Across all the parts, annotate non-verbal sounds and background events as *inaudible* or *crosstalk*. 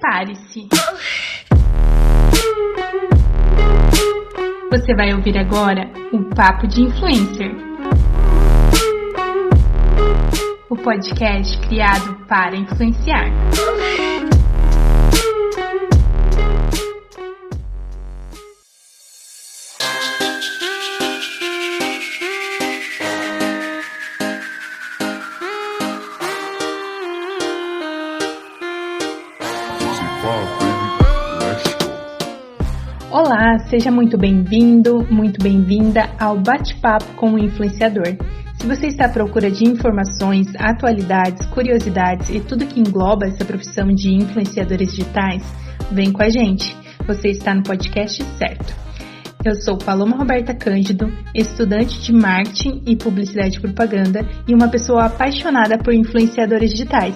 Prepare-se! Você vai ouvir agora o Papo de Influencer. O podcast criado para influenciar. Seja muito bem-vindo, muito bem-vinda ao Bate-Papo com o Influenciador. Se você está à procura de informações, atualidades, curiosidades e tudo que engloba essa profissão de influenciadores digitais, vem com a gente. Você está no podcast certo. Eu sou Paloma Roberta Cândido, estudante de marketing e publicidade e propaganda e uma pessoa apaixonada por influenciadores digitais.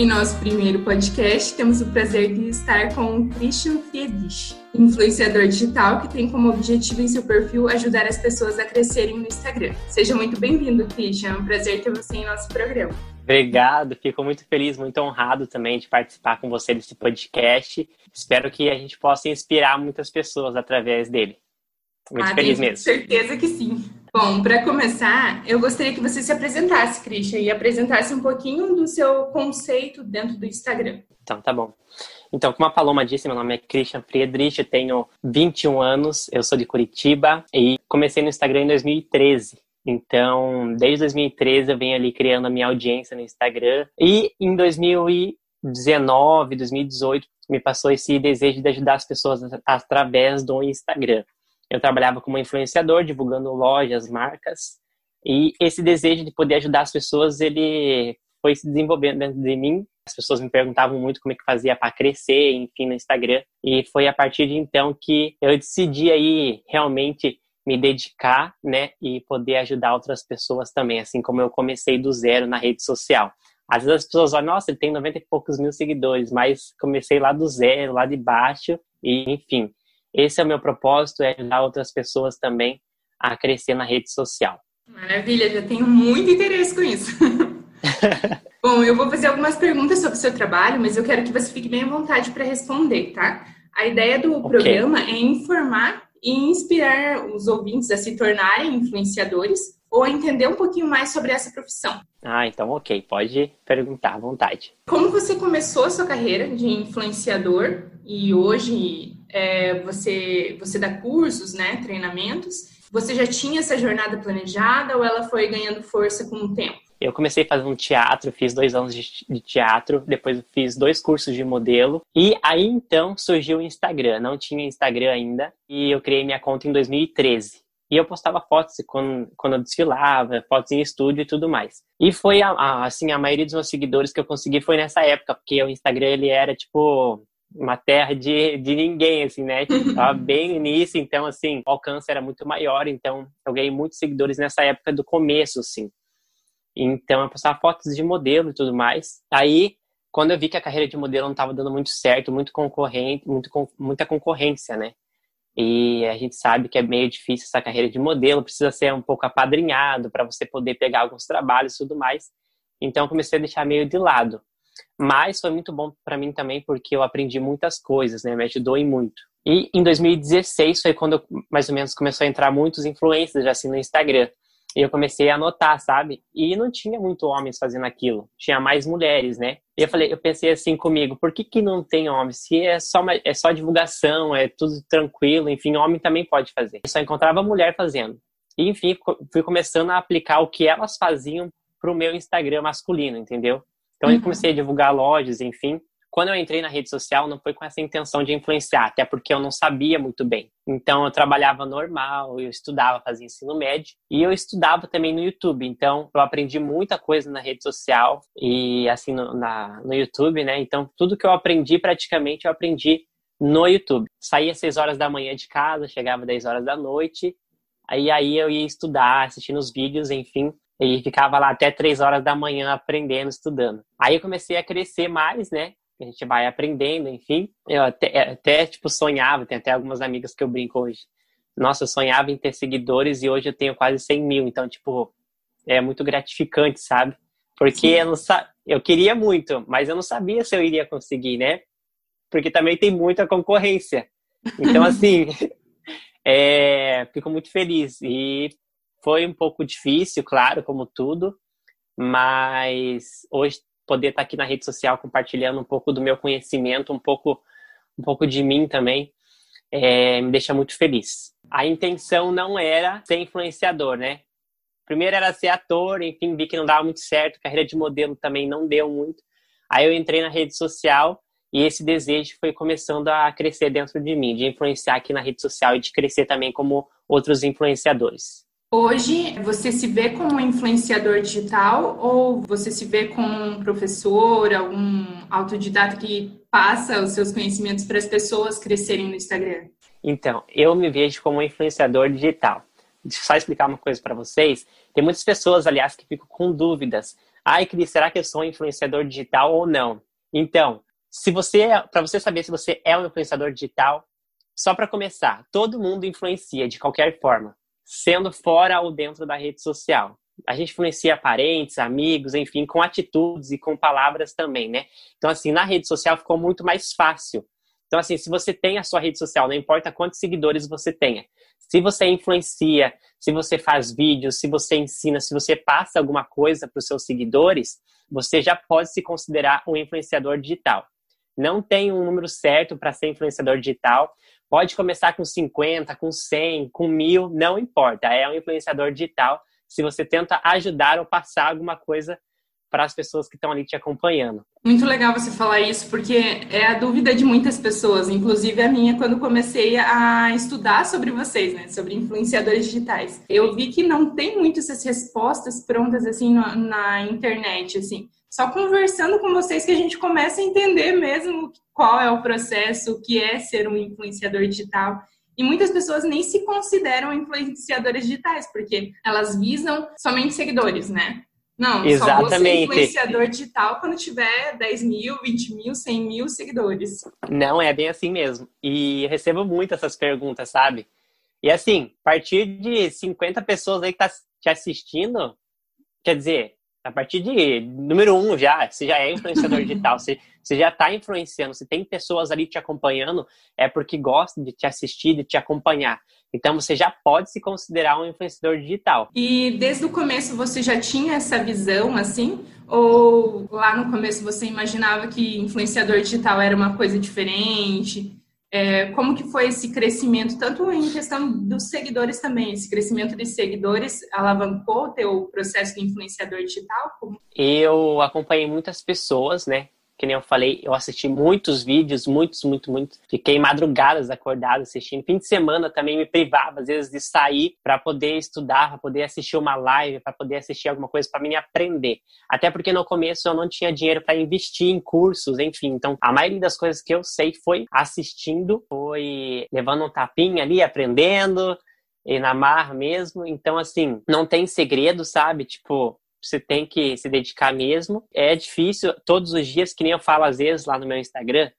Em nosso primeiro podcast, temos o prazer de estar com o Christian Friedrich, influenciador digital que tem como objetivo em seu perfil ajudar as pessoas a crescerem no Instagram. Seja muito bem-vindo, Christian. É um prazer ter você em nosso programa. Obrigado, fico muito feliz, muito honrado também de participar com você desse podcast. Espero que a gente possa inspirar muitas pessoas através dele. Muito ah, feliz mesmo. Certeza que sim. Bom, para começar, eu gostaria que você se apresentasse, Christian, e apresentasse um pouquinho do seu conceito dentro do Instagram. Então, tá bom. Então, como a Paloma disse, meu nome é Christian Friedrich, tenho 21 anos, eu sou de Curitiba e comecei no Instagram em 2013. Então, desde 2013 eu venho ali criando a minha audiência no Instagram e em 2019, 2018 me passou esse desejo de ajudar as pessoas através do Instagram. Eu trabalhava como influenciador, divulgando lojas, marcas, e esse desejo de poder ajudar as pessoas, ele foi se desenvolvendo dentro de mim. As pessoas me perguntavam muito como é que fazia para crescer, enfim, no Instagram. E foi a partir de então que eu decidi aí realmente me dedicar, né, e poder ajudar outras pessoas também, assim como eu comecei do zero na rede social. Às vezes as pessoas olham, nossa, ele tem 90 e poucos mil seguidores, mas comecei lá do zero, lá de baixo, e enfim, esse é o meu propósito, é ajudar outras pessoas também a crescer na rede social. Maravilha, já tenho muito interesse com isso. *laughs* Bom, eu vou fazer algumas perguntas sobre o seu trabalho, mas eu quero que você fique bem à vontade para responder, tá? A ideia do okay. programa é informar e inspirar os ouvintes a se tornarem influenciadores ou a entender um pouquinho mais sobre essa profissão. Ah, então ok, pode perguntar à vontade. Como você começou a sua carreira de influenciador e hoje é, você, você dá cursos, né, treinamentos. Você já tinha essa jornada planejada ou ela foi ganhando força com o tempo? Eu comecei fazendo teatro, fiz dois anos de teatro, depois fiz dois cursos de modelo e aí então surgiu o Instagram. Não tinha Instagram ainda e eu criei minha conta em 2013. E eu postava fotos quando, quando eu desfilava, fotos em estúdio e tudo mais. E foi, a, a, assim, a maioria dos meus seguidores que eu consegui foi nessa época, porque o Instagram, ele era, tipo, uma terra de, de ninguém, assim, né? Tipo, *laughs* tava bem no início, então, assim, o alcance era muito maior, então eu ganhei muitos seguidores nessa época do começo, assim. Então, eu postava fotos de modelo e tudo mais. Aí, quando eu vi que a carreira de modelo não estava dando muito certo, muito concorrente, muito, muita concorrência, né? E a gente sabe que é meio difícil essa carreira de modelo, precisa ser um pouco apadrinhado para você poder pegar alguns trabalhos e tudo mais. Então, eu comecei a deixar meio de lado. Mas foi muito bom para mim também porque eu aprendi muitas coisas, né? Me ajudou em muito. E em 2016 foi quando eu, mais ou menos começou a entrar muitos influencers assim no Instagram. E eu comecei a anotar, sabe? E não tinha muito homens fazendo aquilo. Tinha mais mulheres, né? E eu falei, eu pensei assim comigo, por que, que não tem homens? Se é só, é só divulgação, é tudo tranquilo, enfim, homem também pode fazer. Eu só encontrava mulher fazendo. E, enfim, fui começando a aplicar o que elas faziam pro meu Instagram masculino, entendeu? Então, uhum. eu comecei a divulgar lojas, enfim. Quando eu entrei na rede social, não foi com essa intenção de influenciar, até porque eu não sabia muito bem. Então, eu trabalhava normal, eu estudava, fazia ensino médio, e eu estudava também no YouTube. Então, eu aprendi muita coisa na rede social e, assim, no, na, no YouTube, né? Então, tudo que eu aprendi, praticamente, eu aprendi no YouTube. Saía às 6 horas da manhã de casa, chegava às 10 horas da noite, aí, aí eu ia estudar, assistindo os vídeos, enfim, e ficava lá até três horas da manhã aprendendo, estudando. Aí eu comecei a crescer mais, né? A gente vai aprendendo, enfim. Eu até, até tipo, sonhava, tem até algumas amigas que eu brinco hoje. Nossa, eu sonhava em ter seguidores e hoje eu tenho quase 100 mil. Então, tipo, é muito gratificante, sabe? Porque eu, não sa... eu queria muito, mas eu não sabia se eu iria conseguir, né? Porque também tem muita concorrência. Então, *laughs* assim, *laughs* é... fico muito feliz. E foi um pouco difícil, claro, como tudo, mas hoje poder estar aqui na rede social compartilhando um pouco do meu conhecimento, um pouco, um pouco de mim também, é... me deixa muito feliz. A intenção não era ser influenciador, né? Primeiro era ser ator, enfim, vi que não dava muito certo, carreira de modelo também não deu muito. Aí eu entrei na rede social e esse desejo foi começando a crescer dentro de mim, de influenciar aqui na rede social e de crescer também como outros influenciadores. Hoje, você se vê como influenciador digital ou você se vê como um professor, algum autodidata que passa os seus conhecimentos para as pessoas crescerem no Instagram? Então, eu me vejo como um influenciador digital. Deixa eu só explicar uma coisa para vocês. Tem muitas pessoas, aliás, que ficam com dúvidas. Ai, Cris, será que eu sou um influenciador digital ou não? Então, se você, para você saber se você é um influenciador digital, só para começar, todo mundo influencia de qualquer forma, sendo fora ou dentro da rede social. A gente influencia parentes, amigos, enfim, com atitudes e com palavras também, né? Então, assim, na rede social ficou muito mais fácil. Então, assim, se você tem a sua rede social, não importa quantos seguidores você tenha, se você influencia, se você faz vídeos, se você ensina, se você passa alguma coisa para os seus seguidores, você já pode se considerar um influenciador digital. Não tem um número certo para ser influenciador digital. Pode começar com 50, com 100, com mil, não importa. É um influenciador digital se você tenta ajudar ou passar alguma coisa para as pessoas que estão ali te acompanhando. Muito legal você falar isso, porque é a dúvida de muitas pessoas, inclusive a minha, quando comecei a estudar sobre vocês, né, sobre influenciadores digitais. Eu vi que não tem muitas essas respostas prontas assim na, na internet, assim. Só conversando com vocês que a gente começa a entender mesmo qual é o processo, o que é ser um influenciador digital. E muitas pessoas nem se consideram influenciadoras digitais, porque elas visam somente seguidores, né? Não, Exatamente. só vou ser influenciador digital quando tiver 10 mil, 20 mil, 100 mil seguidores. Não, é bem assim mesmo. E recebo muito essas perguntas, sabe? E assim, a partir de 50 pessoas aí que tá te assistindo, quer dizer, a partir de número um já, você já é influenciador digital, você, você já está influenciando, se tem pessoas ali te acompanhando, é porque gostam de te assistir, de te acompanhar. Então você já pode se considerar um influenciador digital. E desde o começo você já tinha essa visão assim? Ou lá no começo você imaginava que influenciador digital era uma coisa diferente? É, como que foi esse crescimento, tanto em questão dos seguidores também, esse crescimento de seguidores alavancou o teu processo de influenciador digital? Eu acompanhei muitas pessoas, né, que nem eu falei, eu assisti muitos vídeos, muitos, muito, muito. Fiquei madrugadas acordado assistindo. Fim de semana também me privava, às vezes, de sair para poder estudar, para poder assistir uma live, para poder assistir alguma coisa para mim aprender. Até porque no começo eu não tinha dinheiro para investir em cursos, enfim. Então, a maioria das coisas que eu sei foi assistindo, foi levando um tapinha ali, aprendendo, e na marra mesmo. Então, assim, não tem segredo, sabe? Tipo, você tem que se dedicar mesmo. É difícil todos os dias, que nem eu falo às vezes lá no meu Instagram,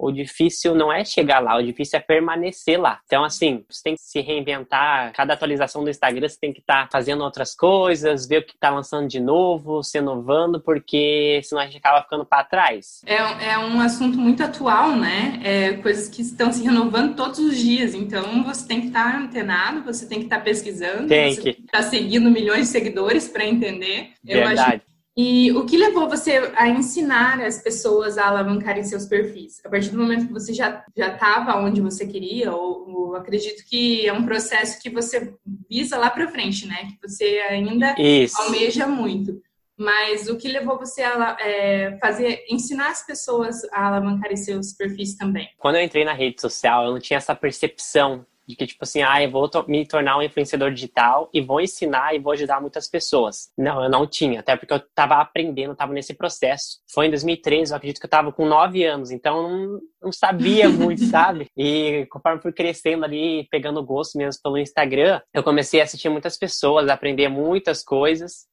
o difícil não é chegar lá, o difícil é permanecer lá. Então, assim, você tem que se reinventar. Cada atualização do Instagram você tem que estar tá fazendo outras coisas, ver o que está lançando de novo, se inovando, porque senão a gente acaba ficando para trás. É, é um assunto muito atual, né? É, coisas que estão se renovando todos os dias. Então, você tem que estar tá antenado, você tem que estar tá pesquisando, tem você que estar tá seguindo milhões de seguidores para entender. Verdade. Eu acho e o que levou você a ensinar as pessoas a alavancarem seus perfis? A partir do momento que você já estava onde você queria, ou, ou, acredito que é um processo que você visa lá para frente, né? Que você ainda Isso. almeja muito. Mas o que levou você a é, fazer, ensinar as pessoas a alavancarem seus perfis também? Quando eu entrei na rede social, eu não tinha essa percepção de que, tipo assim, ah, eu vou me tornar um influenciador digital e vou ensinar e vou ajudar muitas pessoas. Não, eu não tinha, até porque eu tava aprendendo, tava nesse processo. Foi em 2013, eu acredito que eu tava com 9 anos, então eu não, não sabia *laughs* muito, sabe? E conforme fui crescendo ali, pegando gosto mesmo pelo Instagram, eu comecei a assistir muitas pessoas, a aprender muitas coisas.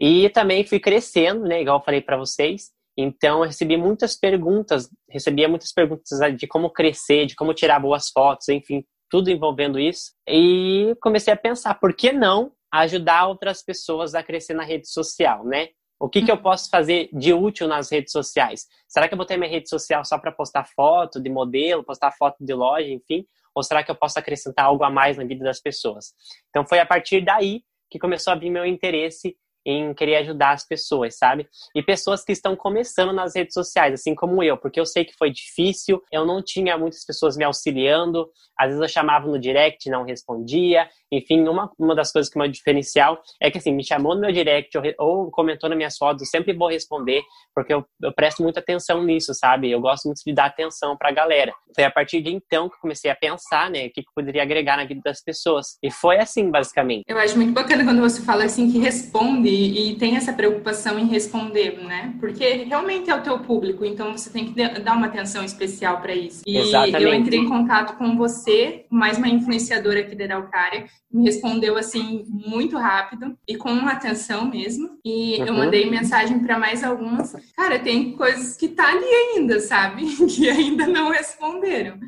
E também fui crescendo, né, igual eu falei para vocês. Então, eu recebi muitas perguntas, recebia muitas perguntas de como crescer, de como tirar boas fotos, enfim, tudo envolvendo isso. E comecei a pensar, por que não ajudar outras pessoas a crescer na rede social, né? O que, que eu posso fazer de útil nas redes sociais? Será que eu vou ter minha rede social só para postar foto de modelo, postar foto de loja, enfim? Ou será que eu posso acrescentar algo a mais na vida das pessoas? Então foi a partir daí que começou a vir meu interesse em querer ajudar as pessoas, sabe? E pessoas que estão começando nas redes sociais, assim como eu, porque eu sei que foi difícil, eu não tinha muitas pessoas me auxiliando, às vezes eu chamava no direct não respondia, enfim, uma, uma das coisas que é meu diferencial é que, assim, me chamou no meu direct ou, ou comentou nas minhas fotos, eu sempre vou responder, porque eu, eu presto muita atenção nisso, sabe? Eu gosto muito de dar atenção pra galera. Foi a partir de então que eu comecei a pensar, né, o que, que poderia agregar na vida das pessoas. E foi assim, basicamente. Eu acho muito bacana quando você fala assim que responde e tem essa preocupação em responder, né? Porque realmente é o teu público, então você tem que dar uma atenção especial para isso. E Exatamente. eu entrei em contato com você, mais uma influenciadora aqui da Araucária, me respondeu assim muito rápido e com atenção mesmo. E uhum. eu mandei mensagem para mais algumas. Cara, tem coisas que tá ali ainda, sabe? *laughs* Que ainda não responderam.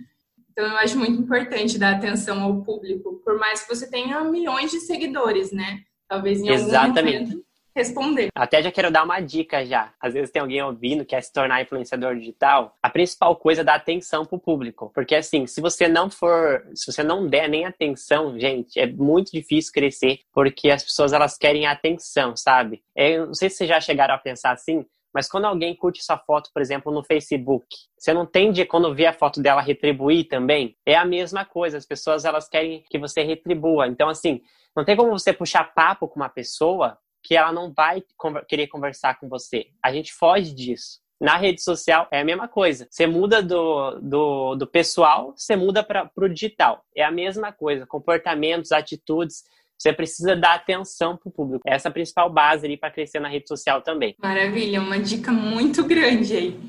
Então eu acho muito importante dar atenção ao público, por mais que você tenha milhões de seguidores, né? Talvez em algum Exatamente. momento responder. Até já quero dar uma dica já. Às vezes tem alguém ouvindo que quer se tornar influenciador digital. A principal coisa é dar atenção pro público. Porque assim, se você não for, se você não der nem atenção, gente, é muito difícil crescer, porque as pessoas elas querem atenção, sabe? Eu é, não sei se vocês já chegaram a pensar assim, mas quando alguém curte sua foto, por exemplo, no Facebook, você não tende, quando vê a foto dela, retribuir também? É a mesma coisa. As pessoas, elas querem que você retribua. Então, assim, não tem como você puxar papo com uma pessoa que ela não vai querer conversar com você. A gente foge disso. Na rede social é a mesma coisa. Você muda do, do, do pessoal, você muda para o digital. É a mesma coisa. Comportamentos, atitudes. Você precisa dar atenção para o público. Essa é a principal base ali para crescer na rede social também. Maravilha, uma dica muito grande aí.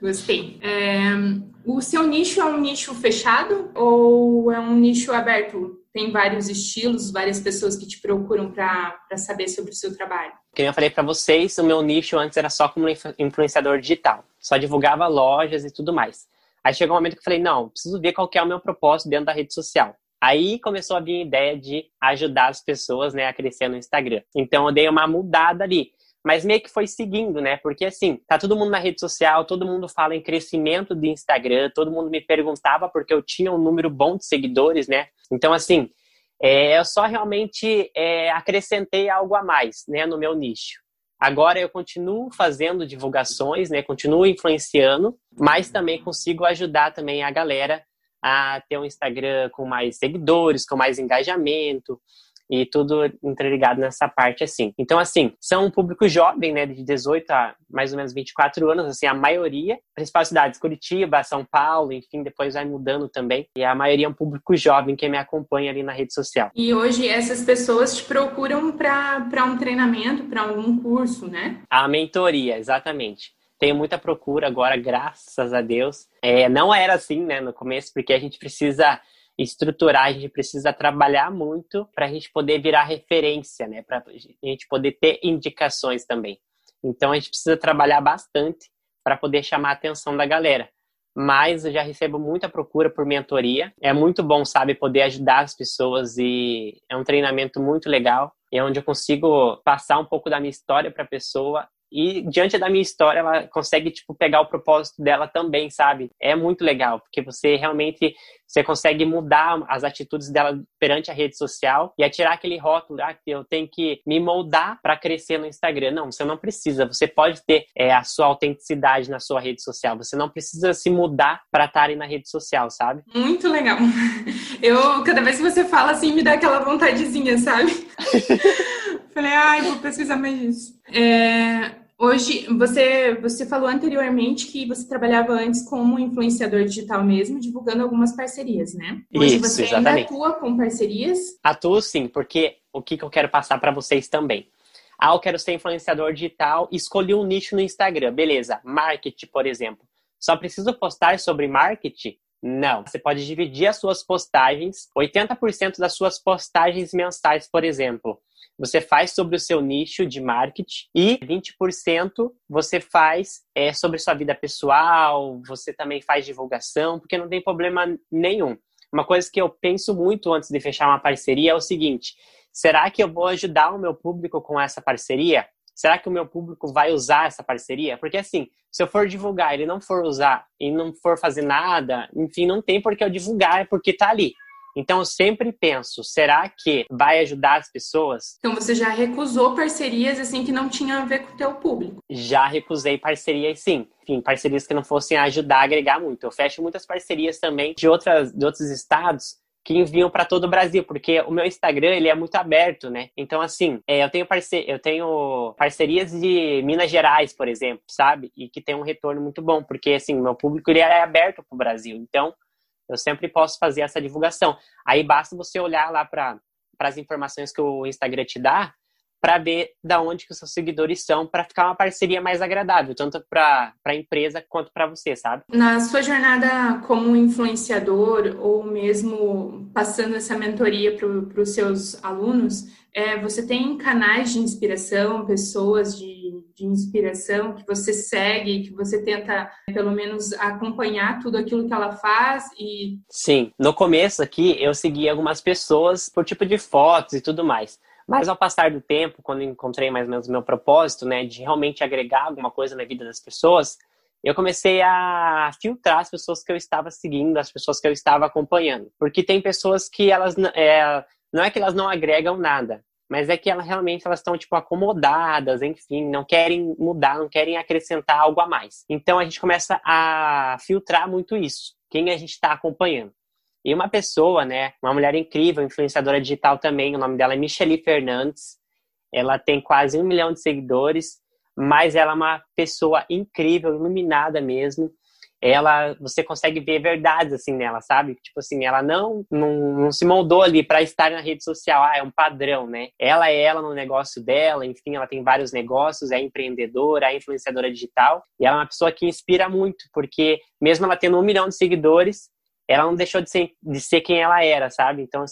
Gostei. É, o seu nicho é um nicho fechado ou é um nicho aberto? tem vários estilos, várias pessoas que te procuram para saber sobre o seu trabalho? Como eu falei para vocês, o meu nicho antes era só como influenciador digital. Só divulgava lojas e tudo mais. Aí chegou um momento que eu falei, não, preciso ver qual é o meu propósito dentro da rede social. Aí começou a vir a ideia de ajudar as pessoas né, a crescer no Instagram. Então eu dei uma mudada ali mas meio que foi seguindo, né? Porque assim, tá todo mundo na rede social, todo mundo fala em crescimento do Instagram, todo mundo me perguntava porque eu tinha um número bom de seguidores, né? Então, assim, é, eu só realmente é, acrescentei algo a mais, né, no meu nicho. Agora eu continuo fazendo divulgações, né? Continuo influenciando, mas também consigo ajudar também a galera a ter um Instagram com mais seguidores, com mais engajamento, e tudo interligado nessa parte assim. Então, assim, são um público jovem, né, de 18 a mais ou menos 24 anos, assim, a maioria, principais cidades, Curitiba, São Paulo, enfim, depois vai mudando também. E a maioria é um público jovem que me acompanha ali na rede social. E hoje essas pessoas te procuram para um treinamento, para algum curso, né? A mentoria, exatamente tenho muita procura agora, graças a Deus. É, não era assim, né, no começo, porque a gente precisa estruturar, a gente precisa trabalhar muito para a gente poder virar referência, né? Para a gente poder ter indicações também. Então a gente precisa trabalhar bastante para poder chamar a atenção da galera. Mas eu já recebo muita procura por mentoria. É muito bom, sabe, poder ajudar as pessoas e é um treinamento muito legal. É onde eu consigo passar um pouco da minha história para a pessoa e diante da minha história, ela consegue tipo pegar o propósito dela também, sabe? É muito legal, porque você realmente você consegue mudar as atitudes dela perante a rede social e atirar aquele rótulo, ah, que eu tenho que me moldar para crescer no Instagram. Não, você não precisa. Você pode ter é, a sua autenticidade na sua rede social. Você não precisa se mudar para estar na rede social, sabe? Muito legal. *laughs* Eu, cada vez que você fala assim, me dá aquela vontadezinha, sabe? *laughs* Falei, ai, vou pesquisar mais disso. É, hoje, você, você falou anteriormente que você trabalhava antes como influenciador digital mesmo, divulgando algumas parcerias, né? Hoje Isso, você exatamente. ainda atua com parcerias? Atuo sim, porque o que, que eu quero passar para vocês também. Ah, eu quero ser influenciador digital, escolhi um nicho no Instagram, beleza. Marketing, por exemplo. Só preciso postar sobre marketing? Não. Você pode dividir as suas postagens, 80% das suas postagens mensais, por exemplo, você faz sobre o seu nicho de marketing e 20% você faz é, sobre sua vida pessoal, você também faz divulgação, porque não tem problema nenhum. uma coisa que eu penso muito antes de fechar uma parceria é o seguinte: será que eu vou ajudar o meu público com essa parceria? Será que o meu público vai usar essa parceria? Porque assim, se eu for divulgar, ele não for usar e não for fazer nada, enfim, não tem por que eu divulgar, é porque tá ali. Então eu sempre penso, será que vai ajudar as pessoas? Então você já recusou parcerias assim que não tinham a ver com o teu público? Já recusei parcerias sim. Enfim, parcerias que não fossem ajudar a agregar muito. Eu fecho muitas parcerias também de, outras, de outros estados que enviam para todo o Brasil, porque o meu Instagram ele é muito aberto, né? Então assim, é, eu tenho parce... eu tenho parcerias de Minas Gerais, por exemplo, sabe? E que tem um retorno muito bom, porque assim, meu público ele é aberto para o Brasil. Então, eu sempre posso fazer essa divulgação. Aí basta você olhar lá para as informações que o Instagram te dá para ver da onde que os seus seguidores são, para ficar uma parceria mais agradável, tanto para a empresa quanto para você, sabe? Na sua jornada como influenciador ou mesmo passando essa mentoria para os seus alunos, é, você tem canais de inspiração, pessoas de de inspiração que você segue, que você tenta pelo menos acompanhar tudo aquilo que ela faz e Sim, no começo aqui eu segui algumas pessoas por tipo de fotos e tudo mais. Mas ao passar do tempo, quando encontrei mais ou menos o meu propósito, né, de realmente agregar alguma coisa na vida das pessoas, eu comecei a filtrar as pessoas que eu estava seguindo, as pessoas que eu estava acompanhando. Porque tem pessoas que elas é, não é que elas não agregam nada, mas é que elas realmente elas estão tipo acomodadas, enfim, não querem mudar, não querem acrescentar algo a mais. Então a gente começa a filtrar muito isso, quem a gente está acompanhando. E uma pessoa, né, uma mulher incrível, influenciadora digital também, o nome dela é Michelle Fernandes. Ela tem quase um milhão de seguidores, mas ela é uma pessoa incrível, iluminada mesmo ela você consegue ver verdades assim nela, sabe? Tipo assim, ela não não, não se moldou ali para estar na rede social, ah, é um padrão, né? Ela é ela no negócio dela, enfim, ela tem vários negócios, é empreendedora, é influenciadora digital, e ela é uma pessoa que inspira muito, porque mesmo ela tendo um milhão de seguidores, ela não deixou de ser, de ser quem ela era, sabe? Então,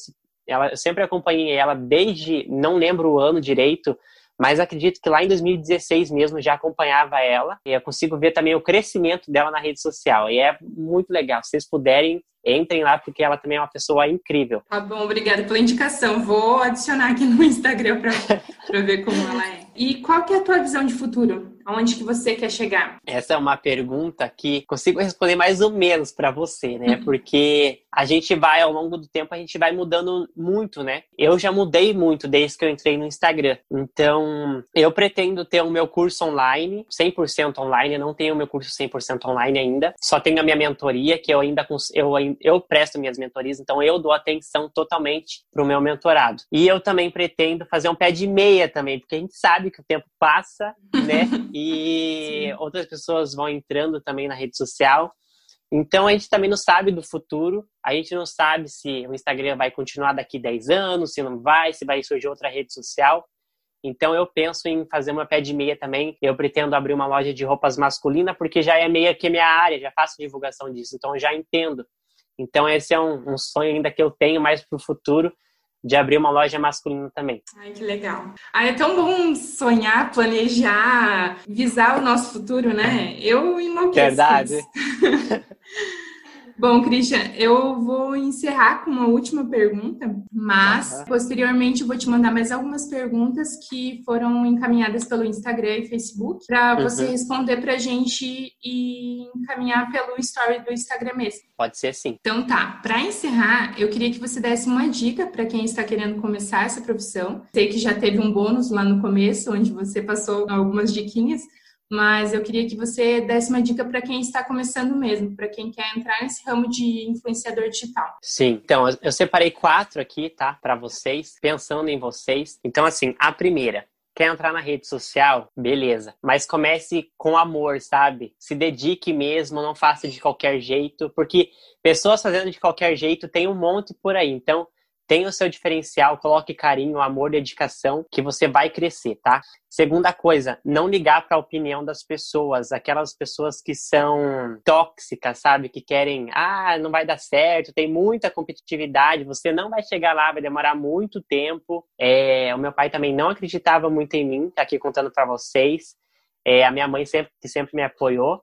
ela, eu sempre acompanhei ela desde, não lembro o ano direito, mas acredito que lá em 2016 mesmo já acompanhava ela e eu consigo ver também o crescimento dela na rede social. E é muito legal. Se vocês puderem, entrem lá porque ela também é uma pessoa incrível. Tá bom, obrigada pela indicação. Vou adicionar aqui no Instagram para *laughs* ver como ela é. E qual que é a tua visão de futuro? Aonde que você quer chegar? Essa é uma pergunta que consigo responder mais ou menos para você, né? Uhum. Porque a gente vai, ao longo do tempo, a gente vai mudando muito, né? Eu já mudei muito desde que eu entrei no Instagram. Então, eu pretendo ter o meu curso online, 100% online. Eu não tenho o meu curso 100% online ainda. Só tenho a minha mentoria, que eu ainda eu, eu presto minhas mentorias. Então, eu dou atenção totalmente pro meu mentorado. E eu também pretendo fazer um pé de meia também, porque a gente sabe sabe que o tempo passa, né? *laughs* E Sim. outras pessoas vão entrando também na rede social. Então a gente também não sabe do futuro, a gente não sabe se o Instagram vai continuar daqui 10 anos, se não vai, se vai surgir outra rede social. Então eu penso em fazer uma pé de meia também. Eu pretendo abrir uma loja de roupas masculina, porque já é meia que minha área, já faço divulgação disso, então eu já entendo. Então esse é um, um sonho ainda que eu tenho mais para o futuro, de abrir uma loja masculina também. Ai, que legal. Ah, é tão bom sonhar, planejar, visar o nosso futuro, né? Eu enlouqueço. Verdade. *laughs* Bom, Christian, eu vou encerrar com uma última pergunta, mas uhum. posteriormente eu vou te mandar mais algumas perguntas que foram encaminhadas pelo Instagram e Facebook para você uhum. responder para a gente e encaminhar pelo story do Instagram mesmo. Pode ser sim. Então tá, para encerrar, eu queria que você desse uma dica para quem está querendo começar essa profissão. Sei que já teve um bônus lá no começo, onde você passou algumas diquinhas, mas eu queria que você desse uma dica para quem está começando mesmo, para quem quer entrar nesse ramo de influenciador digital. Sim, então eu separei quatro aqui, tá, para vocês, pensando em vocês. Então, assim, a primeira, Quer entrar na rede social? Beleza. Mas comece com amor, sabe? Se dedique mesmo, não faça de qualquer jeito, porque pessoas fazendo de qualquer jeito tem um monte por aí. Então, tenha o seu diferencial, coloque carinho, amor, dedicação, que você vai crescer, tá? Segunda coisa, não ligar para a opinião das pessoas, aquelas pessoas que são tóxicas, sabe? Que querem, ah, não vai dar certo, tem muita competitividade, você não vai chegar lá, vai demorar muito tempo. É, o meu pai também não acreditava muito em mim, tá aqui contando para vocês. É, a minha mãe sempre, que sempre me apoiou.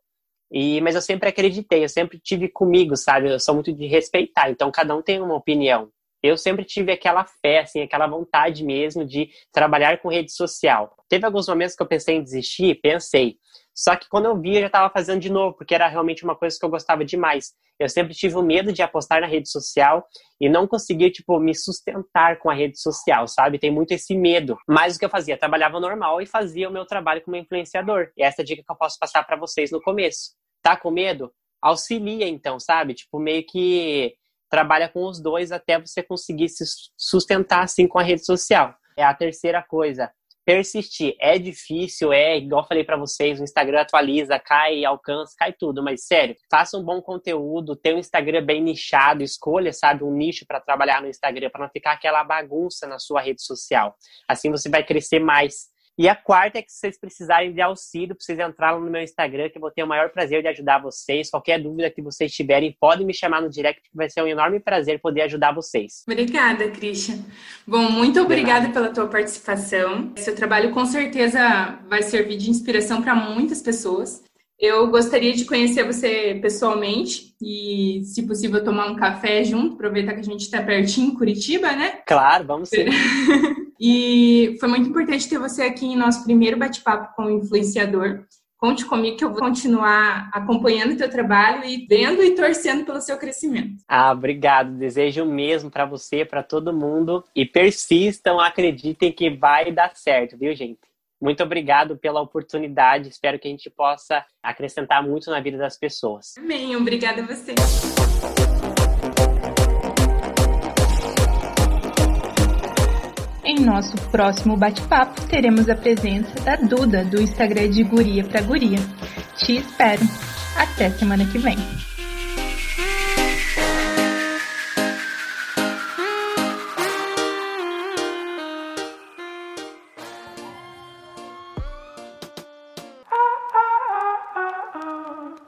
E, mas eu sempre acreditei, eu sempre tive comigo, sabe? Eu sou muito de respeitar, então cada um tem uma opinião. Eu sempre tive aquela fé, assim, aquela vontade mesmo de trabalhar com rede social. Teve alguns momentos que eu pensei em desistir, pensei. Só que quando eu vi, eu já estava fazendo de novo, porque era realmente uma coisa que eu gostava demais. Eu sempre tive o medo de apostar na rede social e não conseguia, tipo, me sustentar com a rede social, sabe? Tem muito esse medo. Mas o que eu fazia? trabalhava normal e fazia o meu trabalho como influenciador. E essa é a dica que eu posso passar para vocês no começo. Tá com medo? Auxilia, então, sabe? Tipo, meio que trabalha com os dois até você conseguir se sustentar, assim, com a rede social. É a terceira coisa persistir. É difícil, é igual falei para vocês, o Instagram atualiza, cai, alcança, cai tudo, mas sério, faça um bom conteúdo, tenha um Instagram bem nichado, escolha, sabe, um nicho para trabalhar no Instagram, para não ficar aquela bagunça na sua rede social. Assim você vai crescer mais. E a quarta é que se vocês precisarem de auxílio, vocês entrar no meu Instagram, que eu vou ter o maior prazer de ajudar vocês. Qualquer dúvida que vocês tiverem, podem me chamar no direct, que vai ser um enorme prazer poder ajudar vocês. Obrigada, Christian. Bom, muito obrigada pela tua participação. Seu trabalho com certeza vai servir de inspiração para muitas pessoas. Eu gostaria de conhecer você pessoalmente e, se possível, tomar um café junto, aproveitar que a gente está pertinho em Curitiba, né? Claro, vamos sim. *laughs* E foi muito importante ter você aqui em nosso primeiro bate-papo com o influenciador. Conte comigo que eu vou continuar acompanhando o teu trabalho e vendo e torcendo pelo seu crescimento. Ah, obrigado. Desejo o mesmo para você, para todo mundo. E persistam, acreditem que vai dar certo, viu, gente? Muito obrigado pela oportunidade. Espero que a gente possa acrescentar muito na vida das pessoas. Amém. Obrigada a você. Em nosso próximo bate-papo, teremos a presença da Duda, do Instagram de Guria para Guria. Te espero. Até semana que vem.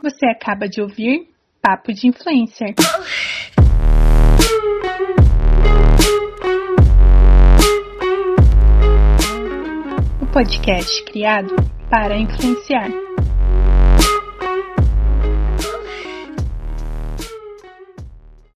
Você acaba de ouvir Papo de Influencer. *laughs* podcast criado para influenciar.